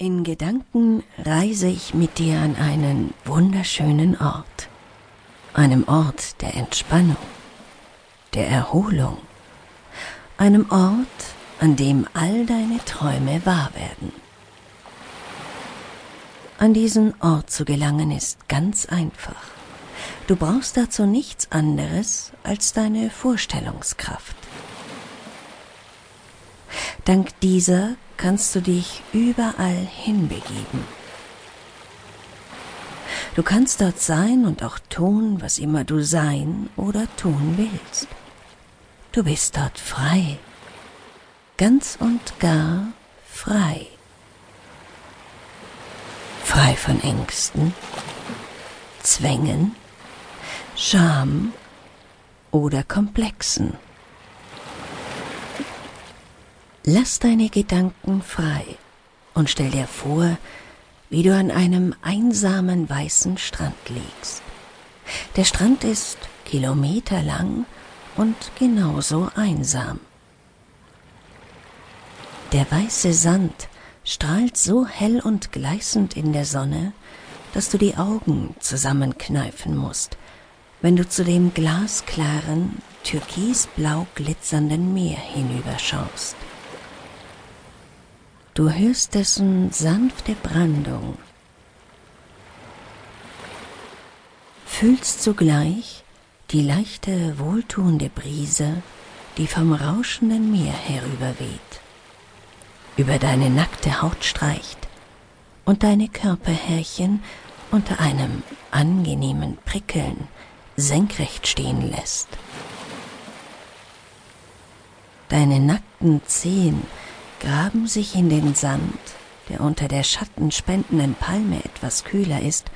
In Gedanken reise ich mit dir an einen wunderschönen Ort, einem Ort der Entspannung, der Erholung, einem Ort, an dem all deine Träume wahr werden. An diesen Ort zu gelangen ist ganz einfach. Du brauchst dazu nichts anderes als deine Vorstellungskraft. Dank dieser kannst du dich überall hinbegeben. Du kannst dort sein und auch tun, was immer du sein oder tun willst. Du bist dort frei, ganz und gar frei. Frei von Ängsten, Zwängen, Scham oder Komplexen. Lass deine Gedanken frei und stell dir vor, wie du an einem einsamen weißen Strand liegst. Der Strand ist kilometerlang und genauso einsam. Der weiße Sand strahlt so hell und gleißend in der Sonne, dass du die Augen zusammenkneifen musst, wenn du zu dem glasklaren, türkisblau glitzernden Meer hinüberschaust. Du hörst dessen sanfte Brandung, fühlst zugleich die leichte, wohltuende Brise, die vom rauschenden Meer herüberweht, über deine nackte Haut streicht und deine Körperhärchen unter einem angenehmen Prickeln senkrecht stehen lässt. Deine nackten Zehen graben sich in den Sand, der unter der schattenspendenden Palme etwas kühler ist,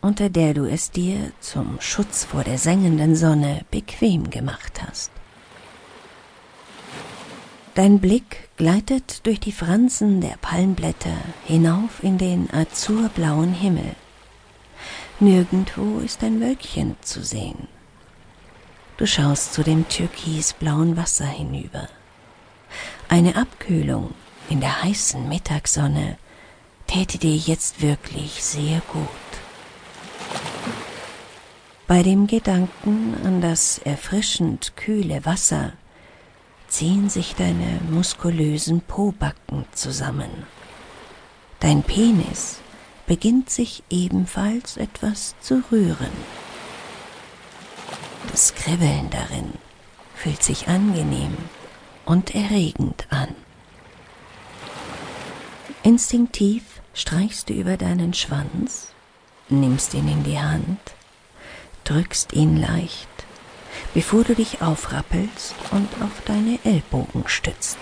unter der du es dir zum Schutz vor der sengenden Sonne bequem gemacht hast. Dein Blick gleitet durch die Fransen der Palmblätter hinauf in den azurblauen Himmel. Nirgendwo ist ein Wölkchen zu sehen. Du schaust zu dem türkisblauen Wasser hinüber. Eine Abkühlung in der heißen Mittagssonne täte dir jetzt wirklich sehr gut. Bei dem Gedanken an das erfrischend kühle Wasser ziehen sich deine muskulösen Pobacken zusammen. Dein Penis beginnt sich ebenfalls etwas zu rühren. Das Kribbeln darin fühlt sich angenehm und erregend an. Instinktiv streichst du über deinen Schwanz, nimmst ihn in die Hand, drückst ihn leicht, bevor du dich aufrappelst und auf deine Ellbogen stützt.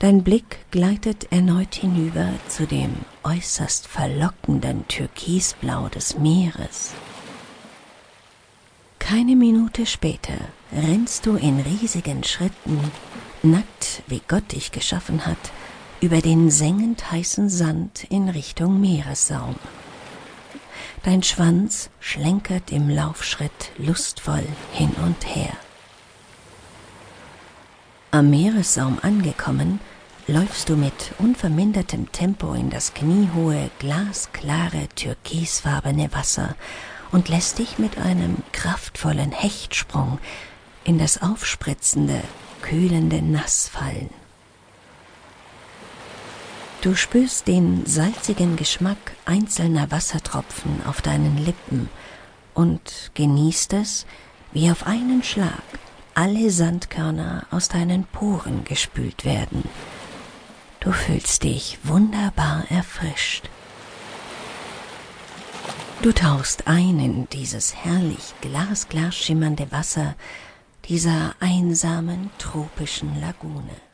Dein Blick gleitet erneut hinüber zu dem äußerst verlockenden Türkisblau des Meeres. Keine Minute später rennst du in riesigen Schritten, nackt wie Gott dich geschaffen hat, über den sengend heißen Sand in Richtung Meeressaum. Dein Schwanz schlenkert im Laufschritt lustvoll hin und her. Am Meeressaum angekommen, läufst du mit unvermindertem Tempo in das kniehohe, glasklare, türkisfarbene Wasser und lässt dich mit einem kraftvollen Hechtsprung in das aufspritzende, kühlende Nass fallen. Du spürst den salzigen Geschmack einzelner Wassertropfen auf deinen Lippen und genießt es, wie auf einen Schlag alle Sandkörner aus deinen Poren gespült werden. Du fühlst dich wunderbar erfrischt. Du tauchst ein in dieses herrlich glasklar schimmernde Wasser dieser einsamen tropischen Lagune.